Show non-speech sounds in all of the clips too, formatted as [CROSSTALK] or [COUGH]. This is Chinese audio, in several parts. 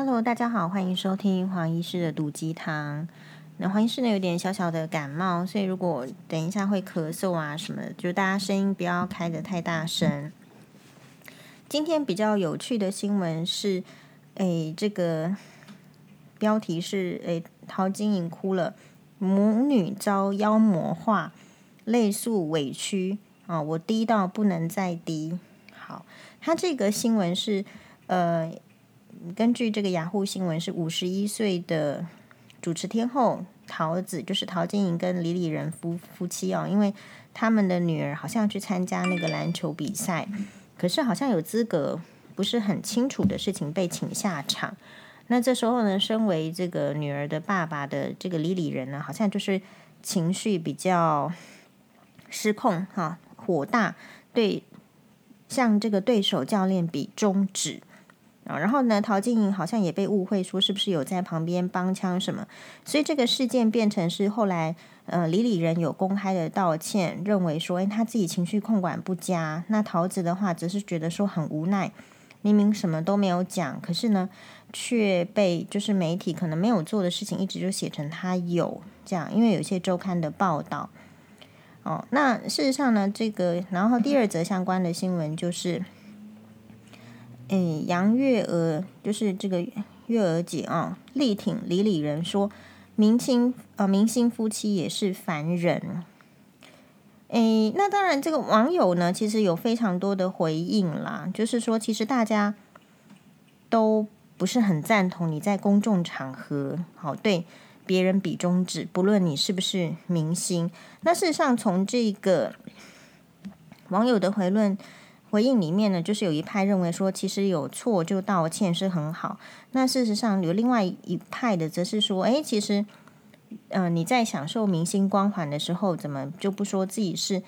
Hello，大家好，欢迎收听黄医师的毒鸡汤。那黄医师呢有点小小的感冒，所以如果等一下会咳嗽啊什么的，就大家声音不要开得太大声。今天比较有趣的新闻是，诶，这个标题是诶，陶晶莹哭了，母女遭妖魔化，泪诉委屈啊，我低到不能再低。好，他这个新闻是呃。根据这个雅虎新闻，是五十一岁的主持天后桃子，就是陶晶莹跟李李仁夫夫妻哦，因为他们的女儿好像去参加那个篮球比赛，可是好像有资格不是很清楚的事情被请下场。那这时候呢，身为这个女儿的爸爸的这个李李仁呢，好像就是情绪比较失控哈，火大，对，向这个对手教练比中指。然后呢，陶晶莹好像也被误会说是不是有在旁边帮腔什么，所以这个事件变成是后来呃李李仁有公开的道歉，认为说诶他自己情绪控管不佳。那陶子的话则是觉得说很无奈，明明什么都没有讲，可是呢却被就是媒体可能没有做的事情，一直就写成他有这样，因为有些周刊的报道。哦，那事实上呢，这个然后第二则相关的新闻就是。哎，杨月娥就是这个月娥姐啊，力挺李李仁说，明星呃明星夫妻也是凡人。哎，那当然，这个网友呢，其实有非常多的回应啦，就是说，其实大家都不是很赞同你在公众场合好对别人比中指，不论你是不是明星。那事实上，从这个网友的回论。回应里面呢，就是有一派认为说，其实有错就道歉是很好。那事实上有另外一派的，则是说，诶，其实，呃，你在享受明星光环的时候，怎么就不说自己是？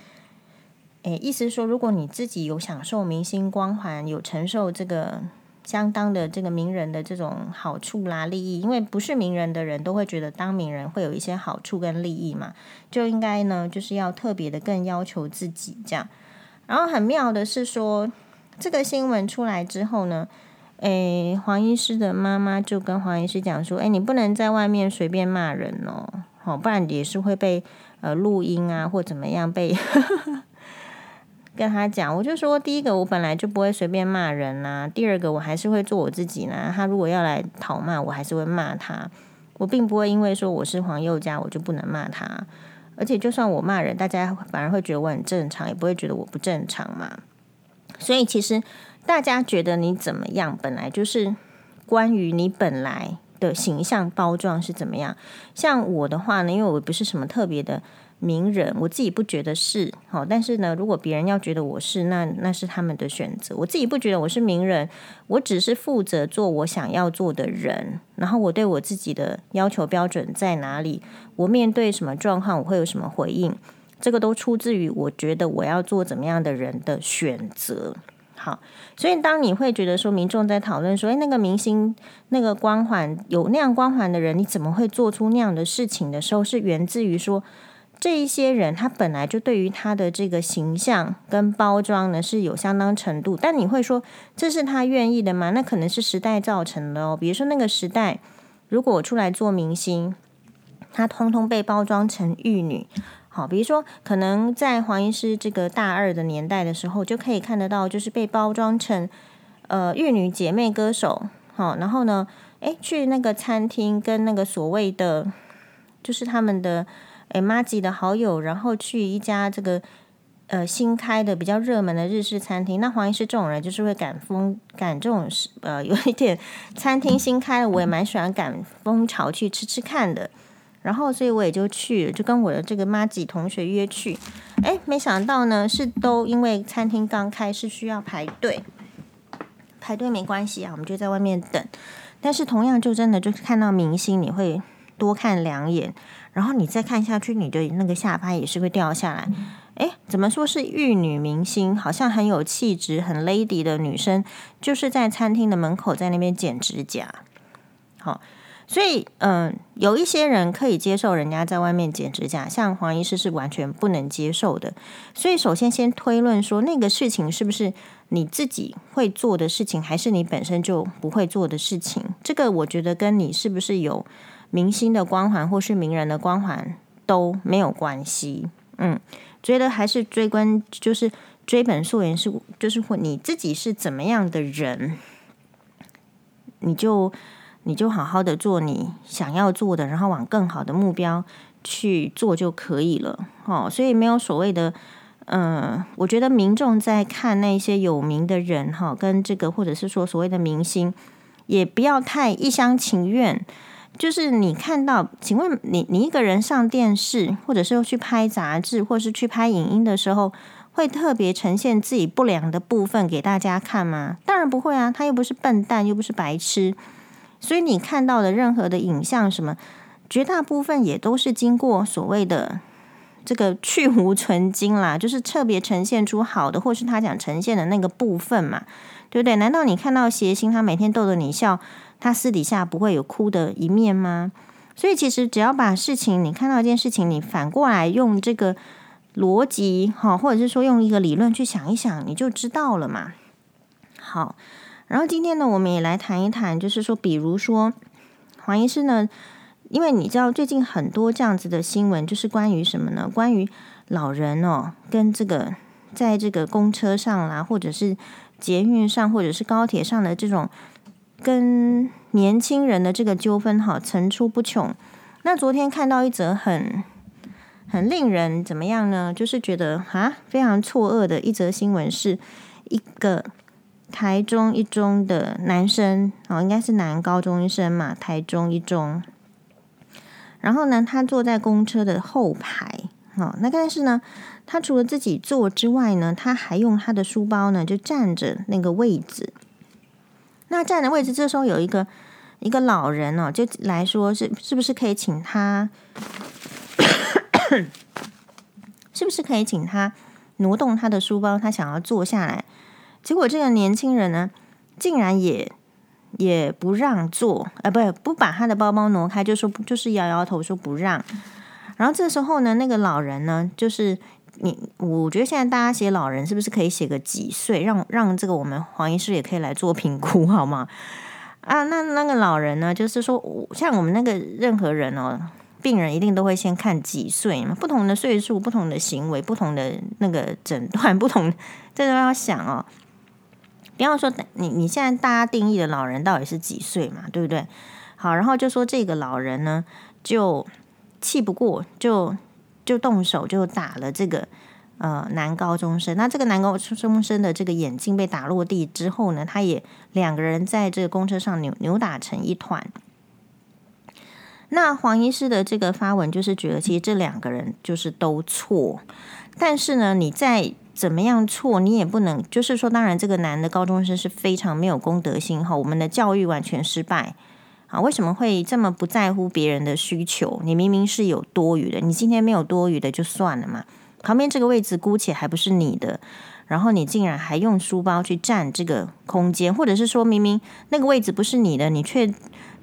诶，意思说，如果你自己有享受明星光环，有承受这个相当的这个名人的这种好处啦、利益，因为不是名人的人都会觉得当名人会有一些好处跟利益嘛，就应该呢，就是要特别的更要求自己这样。然后很妙的是说，这个新闻出来之后呢，诶，黄医师的妈妈就跟黄医师讲说，诶，你不能在外面随便骂人哦，好，不然也是会被呃录音啊或怎么样被 [LAUGHS] 跟他讲。我就说，第一个我本来就不会随便骂人呐、第二个我还是会做我自己呢。他如果要来讨骂，我还是会骂他，我并不会因为说我是黄宥嘉，我就不能骂他。而且，就算我骂人，大家反而会觉得我很正常，也不会觉得我不正常嘛。所以，其实大家觉得你怎么样，本来就是关于你本来的形象包装是怎么样。像我的话呢，因为我不是什么特别的。名人，我自己不觉得是好，但是呢，如果别人要觉得我是，那那是他们的选择。我自己不觉得我是名人，我只是负责做我想要做的人。然后我对我自己的要求标准在哪里？我面对什么状况，我会有什么回应？这个都出自于我觉得我要做怎么样的人的选择。好，所以当你会觉得说，民众在讨论说，诶，那个明星那个光环有那样光环的人，你怎么会做出那样的事情的时候，是源自于说。这一些人，他本来就对于他的这个形象跟包装呢是有相当程度，但你会说这是他愿意的吗？那可能是时代造成的哦。比如说那个时代，如果我出来做明星，他通通被包装成玉女，好，比如说可能在黄医师这个大二的年代的时候，就可以看得到，就是被包装成呃玉女姐妹歌手，好，然后呢，诶，去那个餐厅跟那个所谓的就是他们的。诶，麻吉的好友，然后去一家这个呃新开的比较热门的日式餐厅。那黄医师这种人就是会赶风赶这种呃有一点餐厅新开的，我也蛮喜欢赶风潮去吃吃看的。然后所以我也就去，就跟我的这个麻吉同学约去。诶，没想到呢是都因为餐厅刚开是需要排队，排队没关系啊，我们就在外面等。但是同样就真的就是看到明星，你会多看两眼。然后你再看下去，你的那个下巴也是会掉下来。诶，怎么说是玉女明星？好像很有气质、很 lady 的女生，就是在餐厅的门口在那边剪指甲。好，所以嗯，有一些人可以接受人家在外面剪指甲，像黄医师是完全不能接受的。所以首先先推论说，那个事情是不是你自己会做的事情，还是你本身就不会做的事情？这个我觉得跟你是不是有明星的光环或是名人的光环都没有关系。嗯，觉得还是追根就是追本溯源是就是你自己是怎么样的人，你就你就好好的做你想要做的，然后往更好的目标去做就可以了。哦，所以没有所谓的。嗯，我觉得民众在看那些有名的人哈，跟这个或者是说所谓的明星，也不要太一厢情愿。就是你看到，请问你你一个人上电视，或者是去拍杂志，或是去拍影音的时候，会特别呈现自己不良的部分给大家看吗？当然不会啊，他又不是笨蛋，又不是白痴。所以你看到的任何的影像，什么绝大部分也都是经过所谓的。这个去芜存菁啦，就是特别呈现出好的，或是他想呈现的那个部分嘛，对不对？难道你看到谐星，他每天逗着你笑，他私底下不会有哭的一面吗？所以其实只要把事情，你看到一件事情，你反过来用这个逻辑哈，或者是说用一个理论去想一想，你就知道了嘛。好，然后今天呢，我们也来谈一谈，就是说，比如说黄医师呢。因为你知道最近很多这样子的新闻，就是关于什么呢？关于老人哦，跟这个在这个公车上啦，或者是捷运上，或者是高铁上的这种跟年轻人的这个纠纷，哈，层出不穷。那昨天看到一则很很令人怎么样呢？就是觉得啊，非常错愕的一则新闻，是一个台中一中的男生哦，应该是男高中生嘛，台中一中。然后呢，他坐在公车的后排，哦，那但是呢，他除了自己坐之外呢，他还用他的书包呢，就占着那个位置。那站的位置，这时候有一个一个老人哦，就来说是是不是可以请他，[COUGHS] 是不是可以请他挪动他的书包，他想要坐下来。结果这个年轻人呢，竟然也。也不让座，呃，不，不把他的包包挪开，就说就是摇摇头说不让。然后这时候呢，那个老人呢，就是你，我觉得现在大家写老人是不是可以写个几岁，让让这个我们黄医师也可以来做评估，[LAUGHS] 好吗？啊，那那个老人呢，就是说，像我们那个任何人哦，病人一定都会先看几岁嘛，不同的岁数、不同的行为、不同的那个诊断、[LAUGHS] 不同，这都要想哦。比方说，你你现在大家定义的老人到底是几岁嘛？对不对？好，然后就说这个老人呢，就气不过，就就动手就打了这个呃男高中生。那这个男高中生的这个眼镜被打落地之后呢，他也两个人在这个公车上扭扭打成一团。那黄医师的这个发文就是觉得，其实这两个人就是都错，但是呢，你在。怎么样错，你也不能，就是说，当然，这个男的高中生是非常没有公德心哈，我们的教育完全失败啊！为什么会这么不在乎别人的需求？你明明是有多余的，你今天没有多余的就算了嘛。旁边这个位置姑且还不是你的，然后你竟然还用书包去占这个空间，或者是说明明那个位置不是你的，你却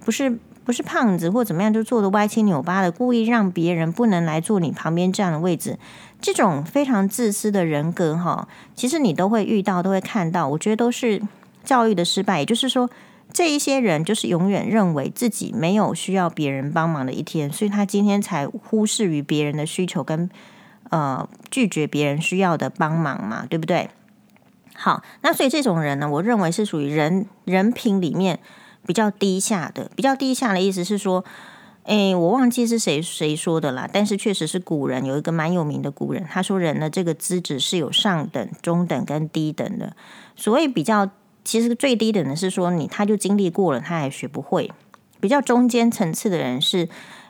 不是不是胖子或怎么样，就坐的歪七扭八的，故意让别人不能来坐你旁边这样的位置。这种非常自私的人格，哈，其实你都会遇到，都会看到。我觉得都是教育的失败。也就是说，这一些人就是永远认为自己没有需要别人帮忙的一天，所以他今天才忽视于别人的需求跟呃拒绝别人需要的帮忙嘛，对不对？好，那所以这种人呢，我认为是属于人人品里面比较低下的。比较低下的意思是说。哎，我忘记是谁谁说的啦，但是确实是古人有一个蛮有名的古人，他说人的这个资质是有上等、中等跟低等的。所谓比较，其实最低等的是说你他就经历过了，他还学不会。比较中间层次的人是，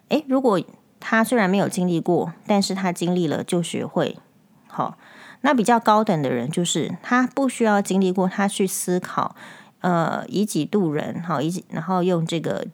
哎，如果他虽然没有经历过，但是他经历了就学会。好，那比较高等的人就是他不需要经历过，他去思考，呃，以己度人，好，以然后用这个。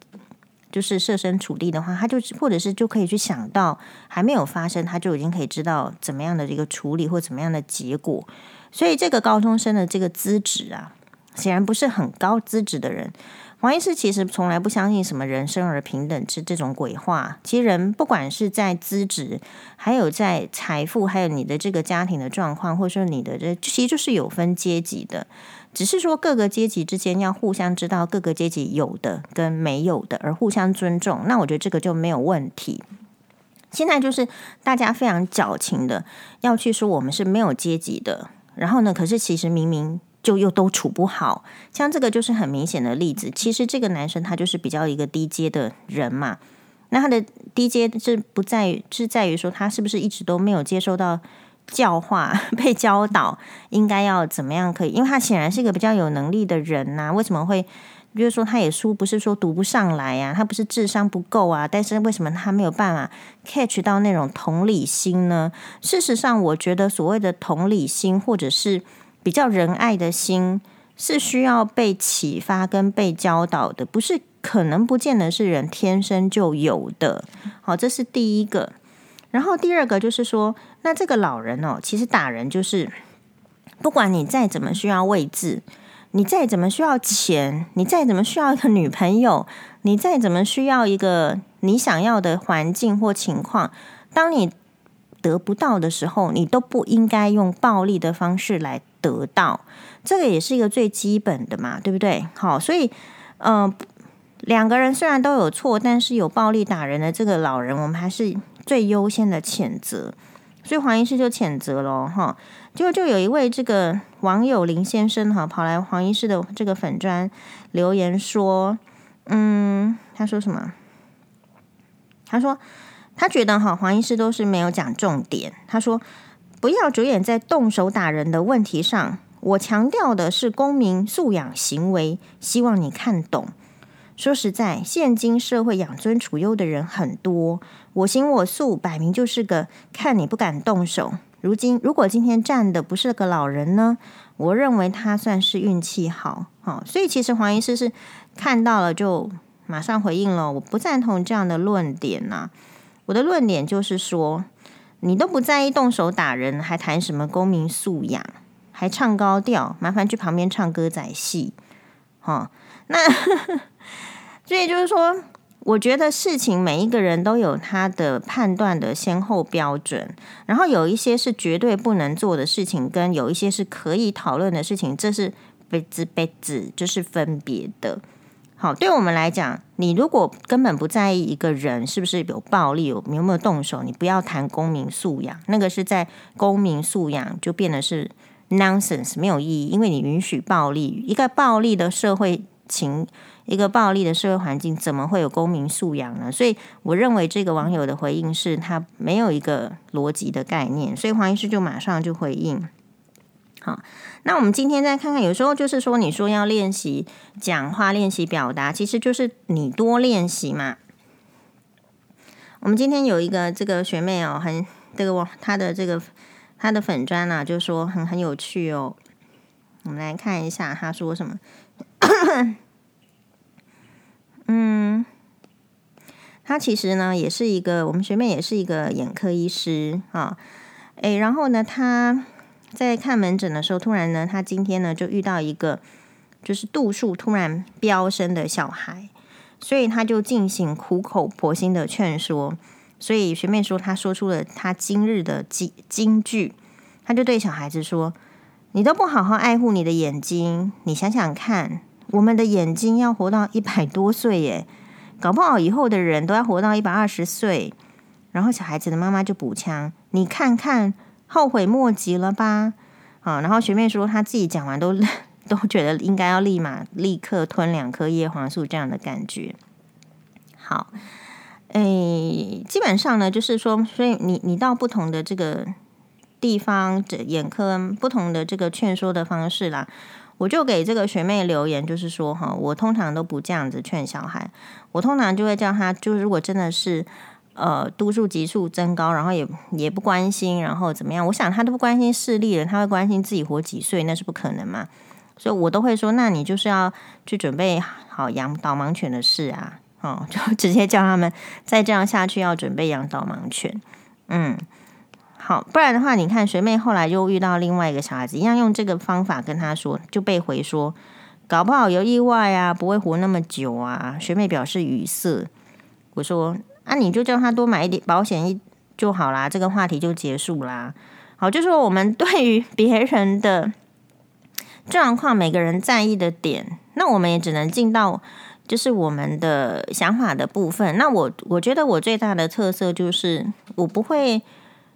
就是设身处地的话，他就或者是就可以去想到还没有发生，他就已经可以知道怎么样的一个处理或怎么样的结果。所以这个高中生的这个资质啊，显然不是很高资质的人。黄医师其实从来不相信什么人生而平等之这种鬼话。其实人不管是在资质，还有在财富，还有你的这个家庭的状况，或者说你的这其实就是有分阶级的。只是说各个阶级之间要互相知道各个阶级有的跟没有的，而互相尊重。那我觉得这个就没有问题。现在就是大家非常矫情的要去说我们是没有阶级的，然后呢，可是其实明明就又都处不好，像这个就是很明显的例子。其实这个男生他就是比较一个低阶的人嘛，那他的低阶是不在于是在于说他是不是一直都没有接受到教化，[LAUGHS] 被教导应该要怎么样可以，因为他显然是一个比较有能力的人呐、为什么会？比如说，他也书不是说读不上来呀、啊，他不是智商不够啊，但是为什么他没有办法 catch 到那种同理心呢？事实上，我觉得所谓的同理心或者是比较仁爱的心，是需要被启发跟被教导的，不是可能不见得是人天生就有的。好，这是第一个。然后第二个就是说，那这个老人哦，其实打人就是，不管你再怎么需要位置。你再怎么需要钱，你再怎么需要一个女朋友，你再怎么需要一个你想要的环境或情况，当你得不到的时候，你都不应该用暴力的方式来得到。这个也是一个最基本的嘛，对不对？好，所以，嗯、两个人虽然都有错，但是有暴力打人的这个老人，我们还是最优先的谴责。所以黄医师就谴责了哈。就就有一位这个网友林先生哈，跑来黄医师的这个粉砖留言说，嗯，他说什么？他说他觉得哈黄医师都是没有讲重点。他说不要着眼在动手打人的问题上，我强调的是公民素养行为，希望你看懂。说实在，现今社会养尊处优的人很多，我行我素，摆明就是个看你不敢动手。如今，如果今天站的不是个老人呢？我认为他算是运气好，好，所以其实黄医师是看到了就马上回应了。我不赞同这样的论点呐。我的论点就是说，你都不在意动手打人，还谈什么公民素养，还唱高调，麻烦去旁边唱歌仔戏。好，那 [LAUGHS] 所以就是说。我觉得事情每一个人都有他的判断的先后标准，然后有一些是绝对不能做的事情，跟有一些是可以讨论的事情，这是别子别子，就是分别的。好，对我们来讲，你如果根本不在意一个人是不是有暴力，有有没有动手，你不要谈公民素养，那个是在公民素养就变得是 nonsense，没有意义，因为你允许暴力，一个暴力的社会情。一个暴力的社会环境，怎么会有公民素养呢？所以我认为这个网友的回应是他没有一个逻辑的概念，所以黄医师就马上就回应。好，那我们今天再看看，有时候就是说，你说要练习讲话、练习表达，其实就是你多练习嘛。我们今天有一个这个学妹哦，很这个我她的这个她的粉专啊，就说很很有趣哦。我们来看一下她说什么。嗯，她其实呢也是一个，我们学妹也是一个眼科医师啊。诶，然后呢，她在看门诊的时候，突然呢，他今天呢就遇到一个就是度数突然飙升的小孩，所以他就进行苦口婆心的劝说。所以学妹说，他说出了他今日的金金句，他就对小孩子说：“你都不好好爱护你的眼睛，你想想看。”我们的眼睛要活到一百多岁耶，搞不好以后的人都要活到一百二十岁。然后小孩子的妈妈就补枪：“你看看，后悔莫及了吧？”啊，然后学妹说她自己讲完都 [LAUGHS] 都觉得应该要立马立刻吞两颗叶黄素这样的感觉。好，诶，基本上呢，就是说，所以你你到不同的这个地方，这眼科不同的这个劝说的方式啦。我就给这个学妹留言，就是说哈，我通常都不这样子劝小孩，我通常就会叫他，就如果真的是呃度数急速增高，然后也也不关心，然后怎么样？我想他都不关心视力了，他会关心自己活几岁，那是不可能嘛。所以我都会说，那你就是要去准备好养导盲犬的事啊，哦，[LAUGHS] 就直接叫他们再这样下去要准备养导盲犬，嗯。好，不然的话，你看学妹后来又遇到另外一个小孩子，一样用这个方法跟他说，就被回说，搞不好有意外啊，不会活那么久啊。学妹表示语塞。我说，啊，你就叫他多买一点保险一就好啦，这个话题就结束啦。好，就说我们 [LAUGHS] 对于别人的状况，每个人在意的点，那我们也只能进到就是我们的想法的部分。那我我觉得我最大的特色就是，我不会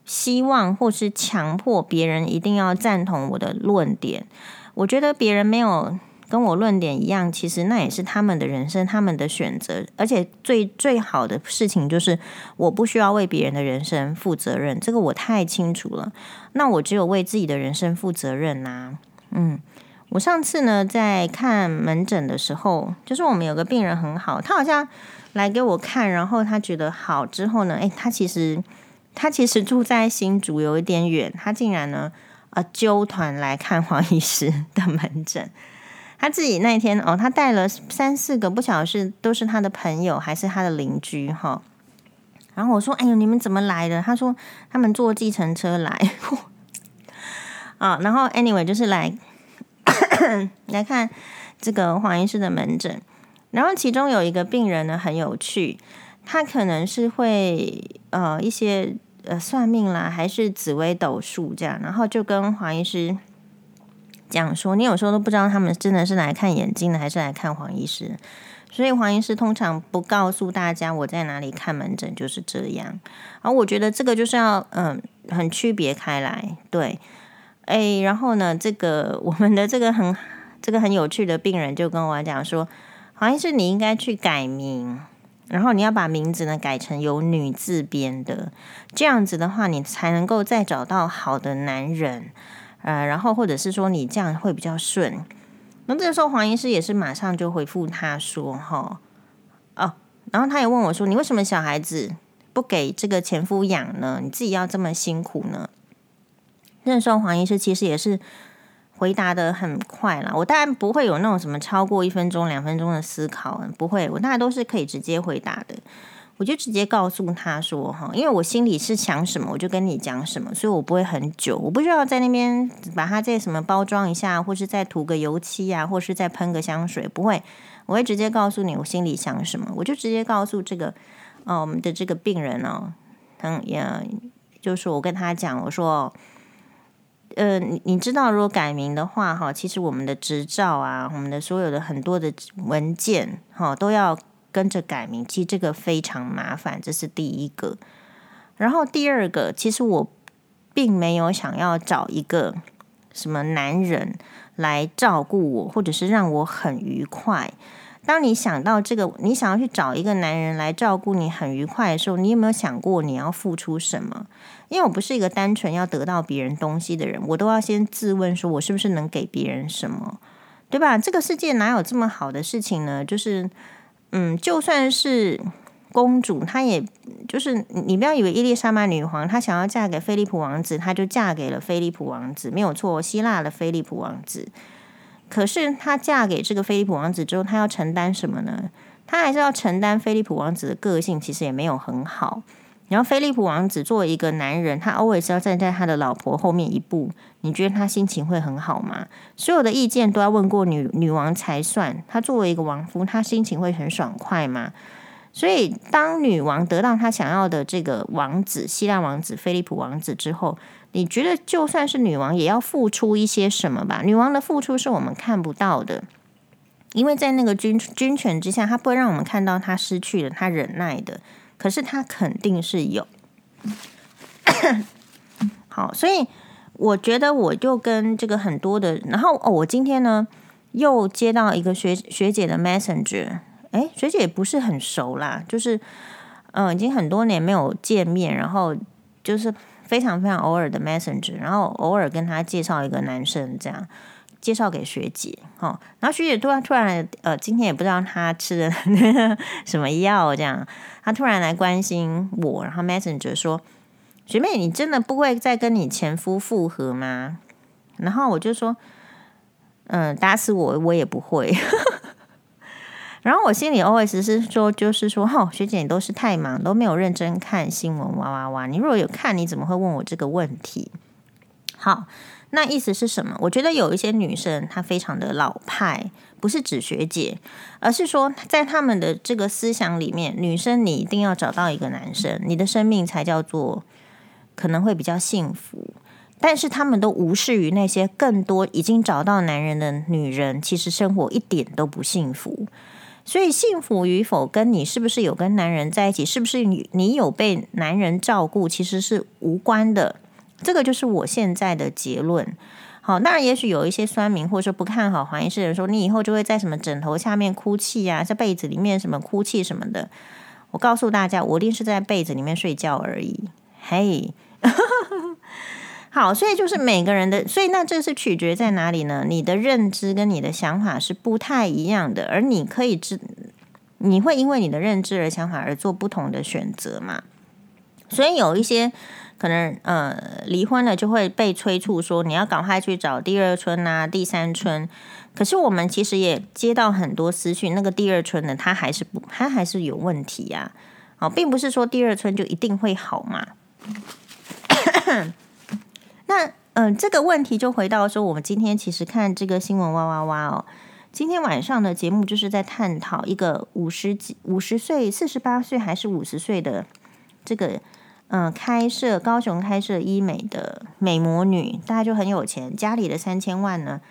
希望或是强迫别人一定要赞同我的论点。我觉得别人没有。跟我论点一样，其实那也是他们的人生，他们的选择。而且最最好的事情就是，我不需要为别人的人生负责任，这个我太清楚了。那我只有为自己的人生负责任呐、嗯，我上次呢在看门诊的时候，就是我们有个病人很好，他好像来给我看，然后他觉得好之后呢，诶，他其实他其实住在新竹，有一点远，他竟然呢呃揪团来看黄医师的门诊。他自己那一天哦，他带了三四个，不晓得是都是他的朋友还是他的邻居哈。然后我说：“哎呦，你们怎么来的？”他说：“他们坐计程车来。[LAUGHS] ”啊，然后 anyway 就是来 [COUGHS] 来看这个黄医师的门诊。然后其中有一个病人呢很有趣，他可能是会呃一些呃算命啦，还是紫微斗数这样，然后就跟黄医师。讲说，你有时候都不知道他们真的是来看眼睛的，还是来看黄医师。所以黄医师通常不告诉大家我在哪里看门诊，就是这样。而我觉得这个就是要嗯，很区别开来。对，哎，然后呢，这个 [LAUGHS] 我们的这个很这个很有趣的病人就跟我讲说，黄医师你应该去改名，然后你要把名字呢改成有女字边的，这样子的话，你才能够再找到好的男人。呃，然后或者是说你这样会比较顺。那这时候黄医师也是马上就回复他说：“哈，哦，然后他也问我说，你为什么小孩子不给这个前夫养呢？你自己要这么辛苦呢？”那时候黄医师其实也是回答得很快啦。我当然不会有那种什么超过一分钟、两分钟的思考，不会，我大概都是可以直接回答的。我就直接告诉他说：“哈，因为我心里是想什么，我就跟你讲什么，所以我不会很久，我不需要在那边把它再什么包装一下，或是再涂个油漆啊，或是再喷个香水，不会，我会直接告诉你我心里想什么，我就直接告诉这个，哦，我们的这个病人哦，嗯，也就是我跟他讲，我说，呃，你你知道，如果改名的话，哈，其实我们的执照啊，我们的所有的很多的文件，哈，都要。”跟着改名，其实这个非常麻烦，这是第一个。然后第二个，其实我并没有想要找一个什么男人来照顾我，或者是让我很愉快。当你想到这个，你想要去找一个男人来照顾你很愉快的时候，你有没有想过你要付出什么？因为我不是一个单纯要得到别人东西的人，我都要先自问说，我是不是能给别人什么，对吧？这个世界哪有这么好的事情呢？就是。嗯，就算是公主，她也就是你不要以为伊丽莎白女皇她想要嫁给菲利普王子，她就嫁给了菲利普王子，没有错，希腊的菲利普王子。可是她嫁给这个菲利普王子之后，她要承担什么呢？她还是要承担菲利普王子的个性其实也没有很好。然后，菲利普王子作为一个男人，他 always 要站在他的老婆后面一步。你觉得他心情会很好吗？所有的意见都要问过女女王才算。他作为一个王夫，他心情会很爽快吗？所以，当女王得到他想要的这个王子，希腊王子菲利普王子之后，你觉得就算是女王，也要付出一些什么吧？女王的付出是我们看不到的，因为在那个军军权之下，他不会让我们看到他失去了，他忍耐的。可是他肯定是有，[COUGHS] 好，所以我觉得我就跟这个很多的，然后哦，我今天呢又接到一个学学姐的 messenger，诶，学姐也不是很熟啦，就是嗯、已经很多年没有见面，然后就是非常非常偶尔的 messenger，然后偶尔跟他介绍一个男生这样。介绍给学姐，哦，然后学姐突然突然，呃，今天也不知道她吃的 [LAUGHS] 什么药，这样，她突然来关心我，然后 Messenger 说：“学妹，你真的不会再跟你前夫复合吗？”然后我就说：“嗯，打死我我也不会。[LAUGHS] ”然后我心里 OS 是说，就是说，哈，学姐你都是太忙，都没有认真看新闻，哇哇哇！你如果有看，你怎么会问我这个问题？好。那意思是什么？我觉得有一些女生她非常的老派，不是指学姐，而是说在他们的这个思想里面，女生你一定要找到一个男生，你的生命才叫做可能会比较幸福。但是他们都无视于那些更多已经找到男人的女人，其实生活一点都不幸福。所以幸福与否跟你是不是有跟男人在一起，是不是你你有被男人照顾，其实是无关的。这个就是我现在的结论。好，当然也许有一些酸民或者说不看好黄医师的人说，你以后就会在什么枕头下面哭泣呀、啊，在被子里面什么哭泣什么的。我告诉大家，我一定是在被子里面睡觉而已。嘿。[LAUGHS] 好，所以就是每个人的，所以那这是取决在哪里呢？你的认知跟你的想法是不太一样的，而你可以知，你会因为你的认知而想法而做不同的选择嘛？所以有一些可能，呃，离婚了就会被催促说你要赶快去找第二春啊、第三春。可是我们其实也接到很多私讯，那个第二春呢，他还是不，他还是有问题呀、啊。哦，并不是说第二春就一定会好嘛。[COUGHS] 那嗯、这个问题就回到说，我们今天其实看这个新闻哇哇哇哦，今天晚上的节目就是在探讨一个五十几、五十岁、四十八岁还是五十岁的这个嗯、开设高雄开设医美的美魔女，大家就很有钱，家里的三千万呢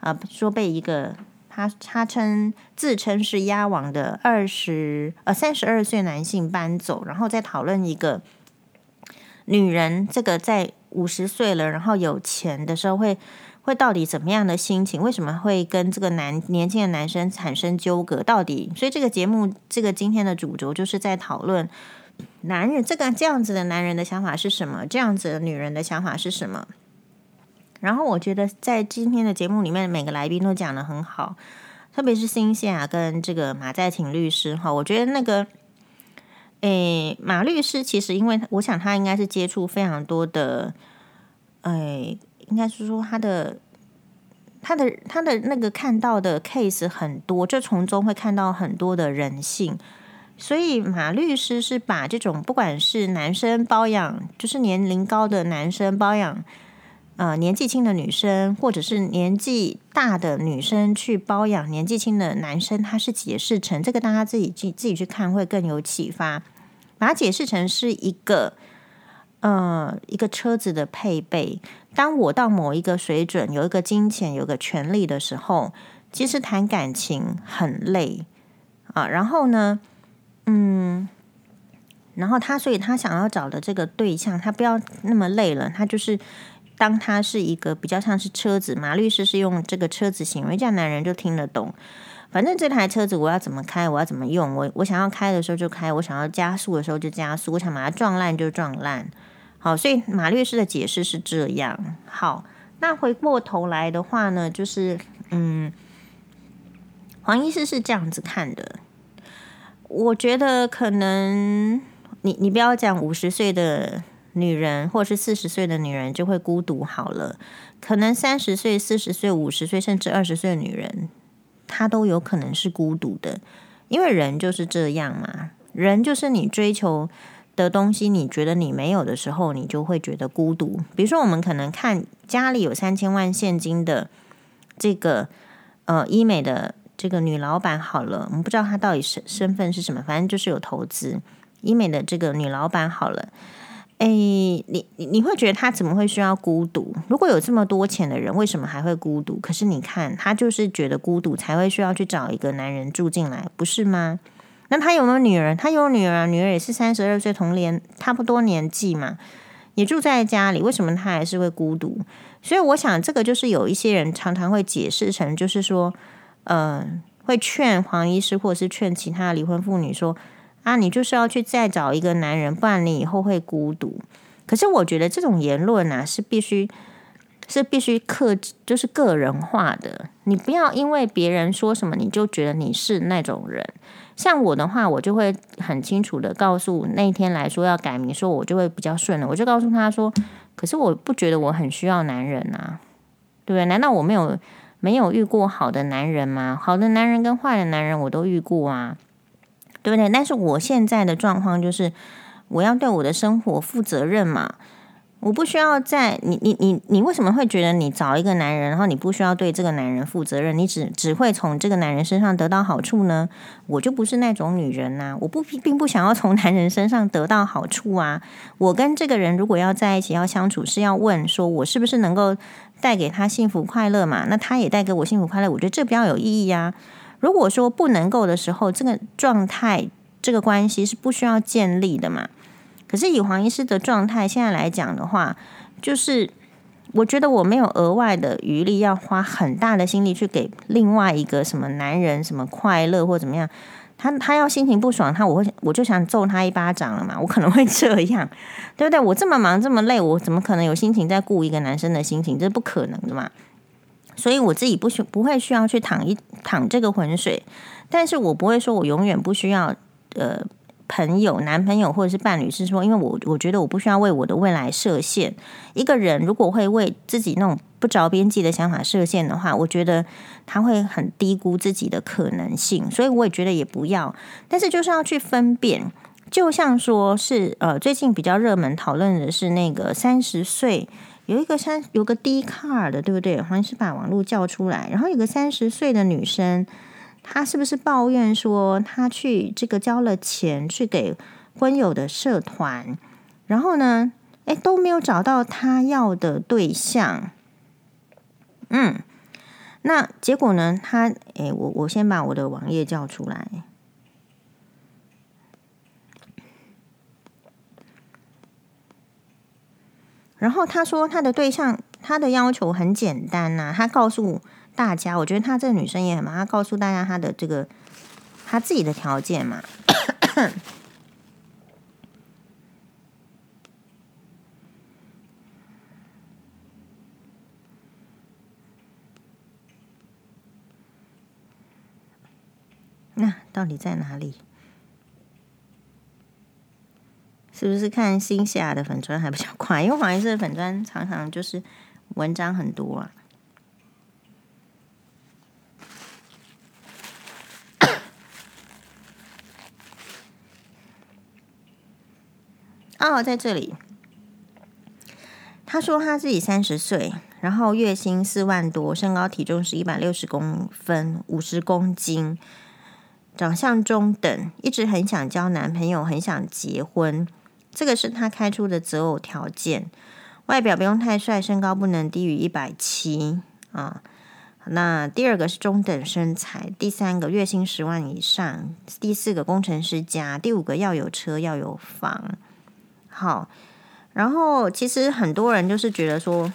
啊、呃，说被一个他他称自称是鸭王的二十呃三十二岁男性搬走，然后再讨论一个女人这个在。五十岁了，然后有钱的时候会会到底怎么样的心情？为什么会跟这个男年轻的男生产生纠葛？到底，所以这个节目这个今天的主轴就是在讨论男人这个这样子的男人的想法是什么，这样子的女人的想法是什么？然后我觉得在今天的节目里面，每个来宾都讲得很好，特别是新线啊跟这个马在庭律师哈，我觉得那个。诶，马律师其实，因为我想他应该是接触非常多的，诶，应该是说他的他的他的那个看到的 case 很多，就从中会看到很多的人性，所以马律师是把这种不管是男生包养，就是年龄高的男生包养，呃，年纪轻的女生，或者是年纪大的女生去包养年纪轻的男生，他是解释成这个，大家自己去自己去看会更有启发。把它解释成是一个，呃，一个车子的配备。当我到某一个水准，有一个金钱，有个权利的时候，其实谈感情很累啊。然后呢，嗯，然后他，所以他想要找的这个对象，他不要那么累了。他就是当他是一个比较像是车子，马律师是用这个车子形容，这样男人就听得懂。反正这台车子我要怎么开，我要怎么用，我我想要开的时候就开，我想要加速的时候就加速，我想把它撞烂就撞烂。好，所以马律师的解释是这样。好，那回过头来的话呢，就是嗯，黄医师是这样子看的。我觉得可能你你不要讲五十岁的女人或者是四十岁的女人就会孤独好了，可能三十岁、四十岁、五十岁甚至二十岁的女人。她都有可能是孤独的，因为人就是这样嘛。人就是你追求的东西，你觉得你没有的时候，你就会觉得孤独。比如说，我们可能看家里有三千万现金的这个呃医美的这个女老板，好了，我们不知道她到底身身份是什么，反正就是有投资医美的这个女老板，好了。哎，你你你会觉得她怎么会需要孤独？如果有这么多钱的人，为什么还会孤独？可是你看，她就是觉得孤独，才会需要去找一个男人住进来，不是吗？那她有没有女儿？她有女儿，女儿也是三十二岁，同年差不多年纪嘛，也住在家里，为什么她还是会孤独？所以我想，这个就是有一些人常常会解释成，就是说，呃，会劝黄医师，或者是劝其他离婚妇女说。啊，你就是要去再找一个男人，不然你以后会孤独。可是我觉得这种言论啊，是必须是必须克制，就是个人化的。你不要因为别人说什么，你就觉得你是那种人。像我的话，我就会很清楚的告诉那天来说要改名，说我就会比较顺了。我就告诉他说，可是我不觉得我很需要男人啊，对不对？难道我没有没有遇过好的男人吗？好的男人跟坏的男人我都遇过啊。对不对？但是我现在的状况就是，我要对我的生活负责任嘛。我不需要在你你你你为什么会觉得你找一个男人，然后你不需要对这个男人负责任，你只只会从这个男人身上得到好处呢？我就不是那种女人呐、我不并不想要从男人身上得到好处啊。我跟这个人如果要在一起要相处，是要问说我是不是能够带给他幸福快乐嘛？那他也带给我幸福快乐，我觉得这比较有意义呀、啊。如果说不能够的时候，这个状态这个关系是不需要建立的嘛？可是以黄医师的状态现在来讲的话，就是我觉得我没有额外的余力要花很大的心力去给另外一个什么男人什么快乐或怎么样，他他要心情不爽，他我会我就想揍他一巴掌了嘛，我可能会这样，对不对？我这么忙这么累，我怎么可能有心情在顾一个男生的心情？这是不可能的嘛。所以我自己不需不会需要去躺一躺这个浑水，但是我不会说我永远不需要呃。朋友、男朋友或者是伴侣，是说，因为我我觉得我不需要为我的未来设限。一个人如果会为自己那种不着边际的想法设限的话，我觉得他会很低估自己的可能性。所以我也觉得也不要。但是就是要去分辨，就像说是呃，最近比较热门讨论的是那个三十岁有一个三有个 D 卡的，对不对？好像是把网络叫出来，然后有个三十岁的女生。他是不是抱怨说他去这个交了钱去给婚友的社团，然后呢，哎，都没有找到他要的对象。嗯，那结果呢？他哎，我我先把我的网页叫出来。然后他说他的对象，他的要求很简单呐、他告诉。大家，我觉得她这个女生也很忙，她告诉大家她的这个她自己的条件嘛。[COUGHS] 那到底在哪里？是不是看新霞的粉砖还比较快？因为黄颜色的粉砖常常就是文章很多啊。哦，在这里，他说他自己三十岁，然后月薪四万多，身高体重是一百六十公分，五十公斤，长相中等，一直很想交男朋友，很想结婚，这个是他开出的择偶条件。外表不用太帅，身高不能低于一百七啊。那第二个是中等身材，第三个月薪十万以上，第四个工程师家，第五个要有车要有房。好，然后其实很多人就是觉得说，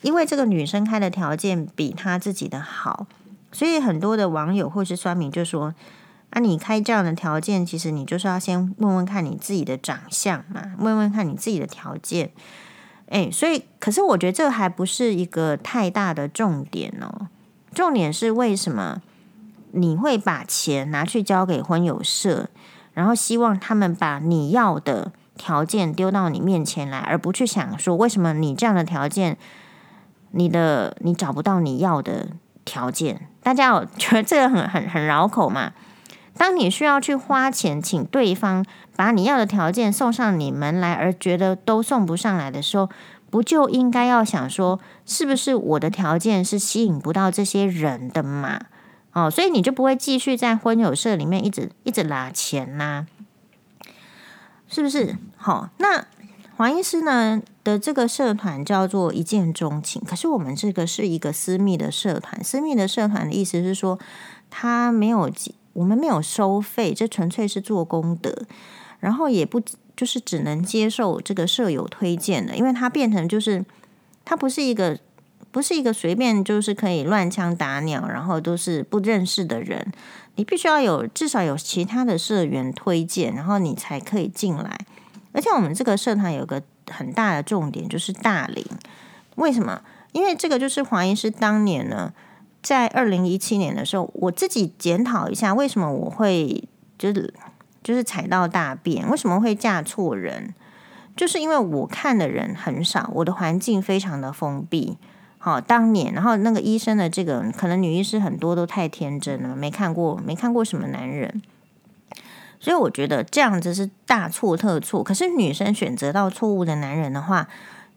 因为这个女生开的条件比她自己的好，所以很多的网友或是酸民就说：“啊，你开这样的条件，其实你就是要先问问看你自己的长相嘛，问问看你自己的条件。”哎，所以可是我觉得这还不是一个太大的重点哦，重点是为什么你会把钱拿去交给婚友社，然后希望他们把你要的。条件丢到你面前来，而不去想说为什么你这样的条件，你的你找不到你要的条件。大家有 [LAUGHS] 觉得这个很很很绕口嘛？当你需要去花钱请对方把你要的条件送上你门来，而觉得都送不上来的时候，不就应该要想说，是不是我的条件是吸引不到这些人的嘛？哦，所以你就不会继续在婚友社里面一直一直拿钱呐、是不是好？那黄医师呢的这个社团叫做一见钟情，可是我们这个是一个私密的社团。私密的社团的意思是说，他没有，我们没有收费，这纯粹是做功德。然后也不就是只能接受这个舍友推荐的，因为它变成就是它不是一个不是一个随便就是可以乱枪打鸟，然后都是不认识的人。你必须要有至少有其他的社员推荐，然后你才可以进来。而且我们这个社团有个很大的重点，就是大龄。为什么？因为这个就是黄医师当年呢，在二零一七年的时候，我自己检讨一下，为什么我会就是就是踩到大便？为什么会嫁错人？就是因为我看的人很少，我的环境非常的封闭。好，当年，然后那个医生的这个，可能女医师很多都太天真了，没看过，没看过什么男人，所以我觉得这样子是大错特错。可是女生选择到错误的男人的话，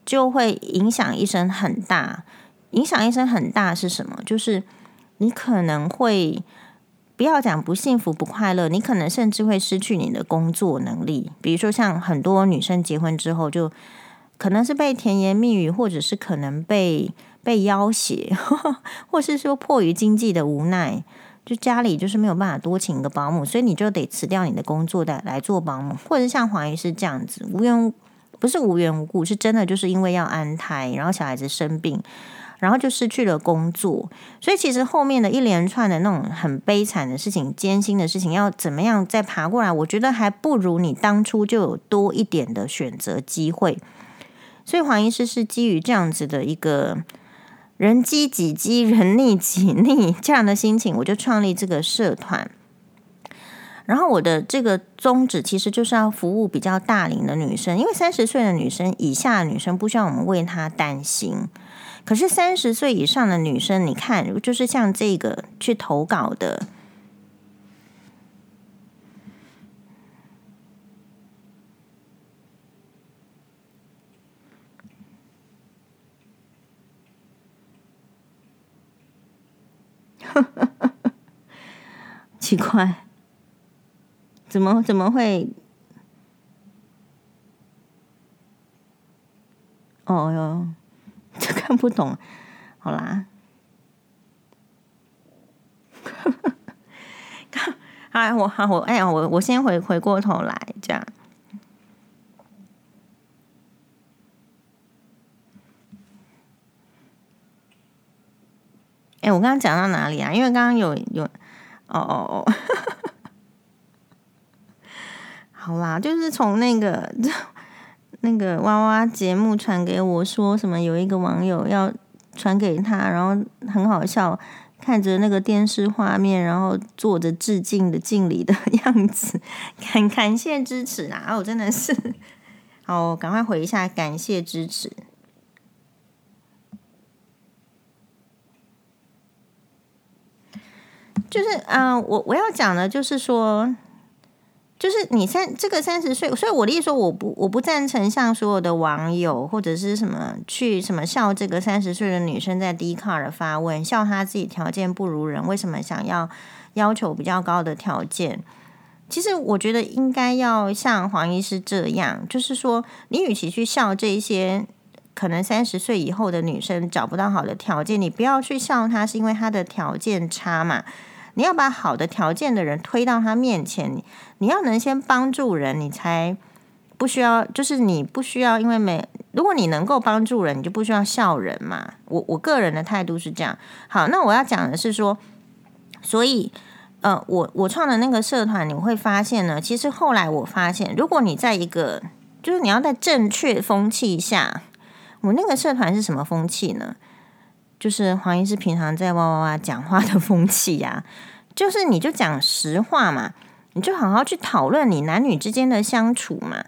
就会影响一生很大。影响一生很大是什么？就是你可能会不要讲不幸福不快乐，你可能甚至会失去你的工作能力。比如说，像很多女生结婚之后，就可能是被甜言蜜语，或者是可能被被要挟，或是说迫于经济的无奈，就家里就是没有办法多请一个保姆，所以你就得辞掉你的工作的来做保姆，或者像黄医师这样子，无缘不是无缘无故，是真的就是因为要安胎，然后小孩子生病。然后就失去了工作，所以其实后面的一连串的那种很悲惨的事情、艰辛的事情，要怎么样再爬过来？我觉得还不如你当初就有多一点的选择机会。所以黄医师是基于这样子的一个人饥己饥、人力几逆这样的心情，我就创立这个社团。然后我的这个宗旨其实就是要服务比较大龄的女生，因为三十岁的女生以下的女生不需要我们为她担心。可是三十岁以上的女生，你看，就是像这个去投稿的，[LAUGHS] 奇怪，怎么怎么会？哦哟。就看不懂，好啦，[LAUGHS] 好，我好我哎呀，我我先回回过头来这样。哎，我刚刚讲到哪里啊？因为刚刚有有，哦哦哦，好啦，就是从那个。那个娃娃节目传给我说什么？有一个网友要传给他，然后很好笑，看着那个电视画面，然后做着致敬的敬礼的 [LAUGHS] 样子，感感谢支持啊！我真的是，好，赶快回一下，感谢支持。就是，嗯、呃，我我要讲的，就是说。就是你三这个三十岁，所以我的意思说，我不我不赞成像所有的网友或者是什么去什么笑这个三十岁的女生在 d c a r 发问，笑她自己条件不如人，为什么想要要求比较高的条件？其实我觉得应该要像黄医师这样，就是说，你与其去笑这些可能三十岁以后的女生找不到好的条件，你不要去笑她是因为她的条件差嘛。你要把好的条件的人推到他面前，你你要能先帮助人，你才不需要，就是你不需要，因为没，如果你能够帮助人，你就不需要笑人嘛。我我个人的态度是这样。好，那我要讲的是说，所以呃，我我创的那个社团，你会发现呢，其实后来我发现，如果你在一个，就是你要在正确风气下，我那个社团是什么风气呢？就是黄医师平常在哇哇哇讲话的风气呀、就是你就讲实话嘛，你就好好去讨论你男女之间的相处嘛。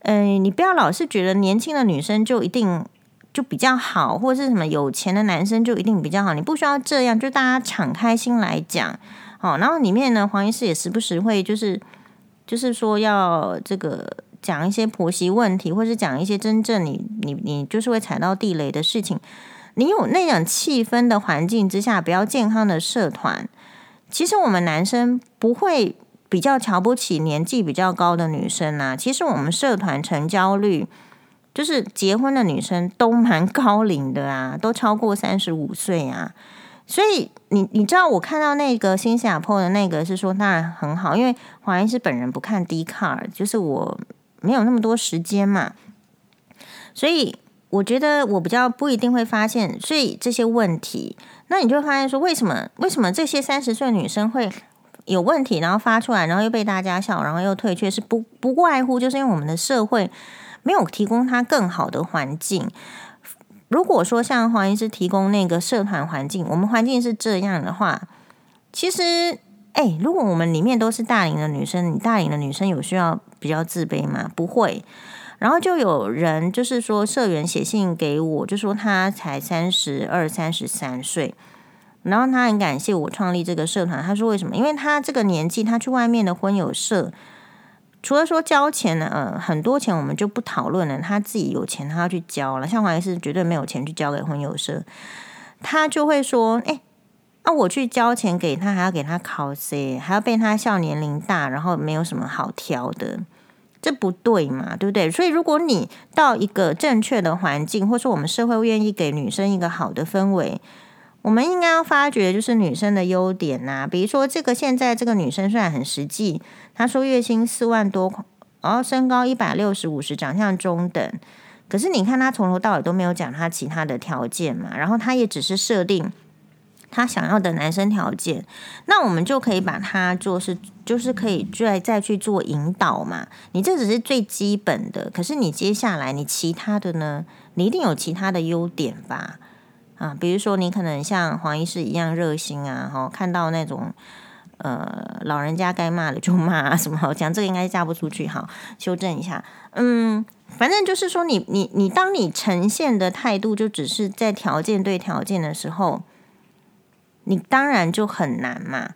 嗯、呃，你不要老是觉得年轻的女生就一定就比较好，或者是什么有钱的男生就一定比较好，你不需要这样，就大家敞开心来讲。好，然后里面呢，黄医师也时不时会就是就是说要这个讲一些婆媳问题，或是讲一些真正你你你就是会踩到地雷的事情。你有那种气氛的环境之下，比较健康的社团，其实我们男生不会比较瞧不起年纪比较高的女生啊。其实我们社团成交率，就是结婚的女生都蛮高龄的啊，[LAUGHS] 都超过三十五岁啊。所以你你知道，我看到那个新加坡的那个是说，当然很好，因为黄医师本人不看 D 卡就是我没有那么多时间嘛，所以。我觉得我比较不一定会发现，所以这些问题，那你就会发现说，为什么为什么这些三十岁女生会有问题，然后发出来，然后又被大家笑，然后又退却，是不不外乎就是因为我们的社会没有提供她更好的环境。如果说像黄医师提供那个社团环境，我们环境是这样的话，其实，哎，如果我们里面都是大龄的女生，你大龄的女生有需要比较自卑吗？不会。然后就有人就是说，社员写信给我，就说他才三十二、三十三岁，然后他很感谢我创立这个社团。他说为什么？因为他这个年纪，他去外面的婚友社，除了说交钱呢，呃，很多钱我们就不讨论了。他自己有钱，他要去交了。像黄医师绝对没有钱去交给婚友社，他就会说：“哎，那、啊、我去交钱给他，还要给他考 C，，还要被他笑年龄大，然后没有什么好挑的。”这不对嘛，对不对？所以，如果你到一个正确的环境，或者说我们社会愿意给女生一个好的氛围，我们应该要发掘就是女生的优点呐、比如说，这个现在这个女生虽然很实际，她说月薪四万多，然后身高一百六十五十，长相中等，可是你看她从头到尾都没有讲她其他的条件嘛，然后她也只是设定。他想要的男生条件，那我们就可以把他做是，就是可以再再去做引导嘛。你这只是最基本的，可是你接下来你其他的呢？你一定有其他的优点吧？啊，比如说你可能像黄医师一样热心啊，哈，看到那种呃老人家该骂的就骂啊，什么好讲这个应该嫁不出去，好，修正一下。嗯，反正就是说，你你你，当你呈现的态度就只是在条件对条件的时候。你当然就很难嘛，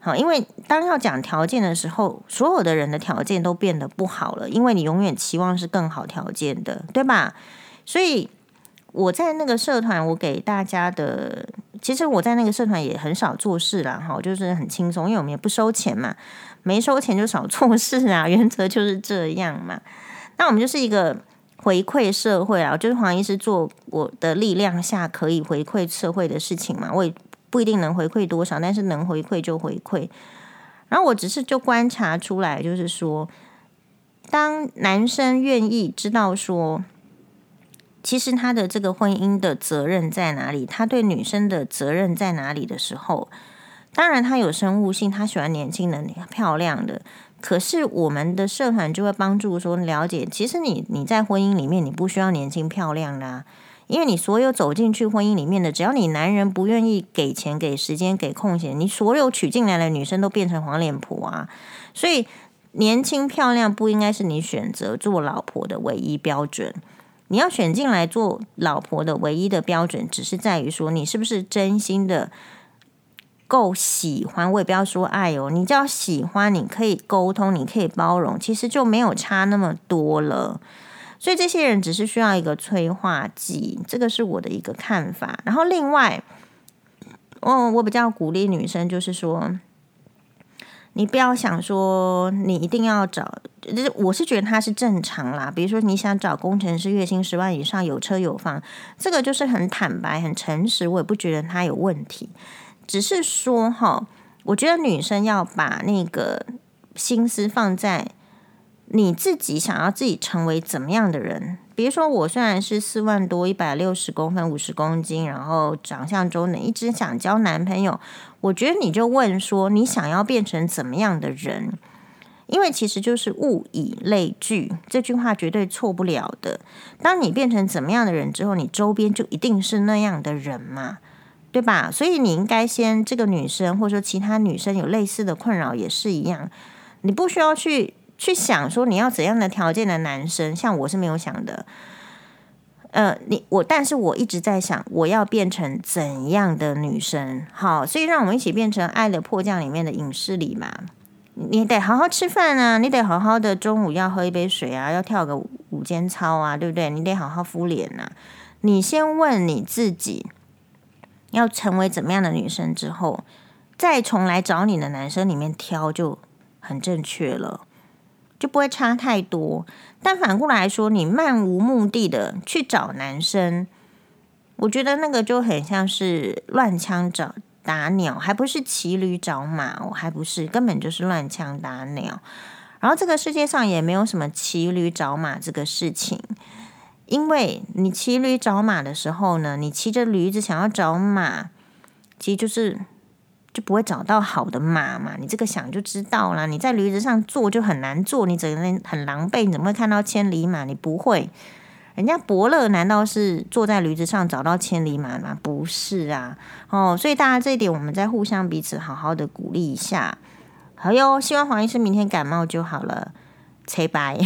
好，因为当要讲条件的时候，所有的人的条件都变得不好了，因为你永远期望是更好条件的，对吧？所以我在那个社团，我给大家的，其实我在那个社团也很少做事啦，哈，就是很轻松，因为我们也不收钱嘛，没收钱就少做事啊，[LAUGHS] 原则就是这样嘛。那我们就是一个回馈社会啊，就是黄医师做我的力量下可以回馈社会的事情嘛，我。不一定能回馈多少，但是能回馈就回馈。然后我只是就观察出来，就是说，当男生愿意知道说，其实他的这个婚姻的责任在哪里，他对女生的责任在哪里的时候，当然他有生物性，他喜欢年轻的、漂亮的。可是我们的社团就会帮助说，了解，其实你你在婚姻里面，你不需要年轻漂亮的啊。因为你所有走进去婚姻里面的，只要你男人不愿意给钱、给时间、给空闲，你所有娶进来的女生都变成黄脸婆啊！所以年轻漂亮不应该是你选择做老婆的唯一标准。你要选进来做老婆的唯一的标准，只是在于说你是不是真心的够喜欢。我也不要说爱哦，你只要喜欢，你可以沟通，你可以包容，其实就没有差那么多了。所以这些人只是需要一个催化剂，这个是我的一个看法。然后另外，哦，我比较鼓励女生，就是说，你不要想说你一定要找，就是我是觉得他是正常啦。比如说你想找工程师，月薪十万以上，有车有房，这个就是很坦白、很诚实，我也不觉得他有问题。只是说哈，我觉得女生要把那个心思放在。你自己想要自己成为怎么样的人？比如说，我虽然是四万多，一百六十公分，五十公斤，然后长相中等，一直想交男朋友。我觉得你就问说，你想要变成怎么样的人？因为其实就是物以类聚，这句话绝对错不了的。当你变成怎么样的人之后，你周边就一定是那样的人嘛，对吧？所以你应该先，这个女生或者说其他女生有类似的困扰也是一样，你不需要去。去想说你要怎样的条件的男生，像我是没有想的。呃，你我，但是我一直在想，我要变成怎样的女生？好，所以让我们一起变成《爱的迫降》里面的影视里嘛。你得好好吃饭啊，你得好好的中午要喝一杯水啊，要跳个午间操啊，对不对？你得好好敷脸呐。你先问你自己，要成为怎么样的女生之后，再从来找你的男生里面挑就很正确了。就不会差太多，但反过来说，你漫无目的的去找男生，我觉得那个就很像是乱枪找打鸟，还不是骑驴找马哦，还不是，根本就是乱枪打鸟。然后这个世界上也没有什么骑驴找马这个事情，因为你骑驴找马的时候呢，你骑着驴子想要找马，其实就是。就不会找到好的马嘛？你这个想就知道了。你在驴子上坐就很难坐，你整个人很狼狈，你怎么会看到千里马？你不会。人家伯乐难道是坐在驴子上找到千里马吗？不是啊。哦，所以大家这一点，我们再互相彼此好好的鼓励一下。好哟，希望黄医师明天感冒就好了。切拜，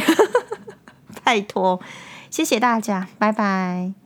[LAUGHS] 拜托，谢谢大家，拜拜。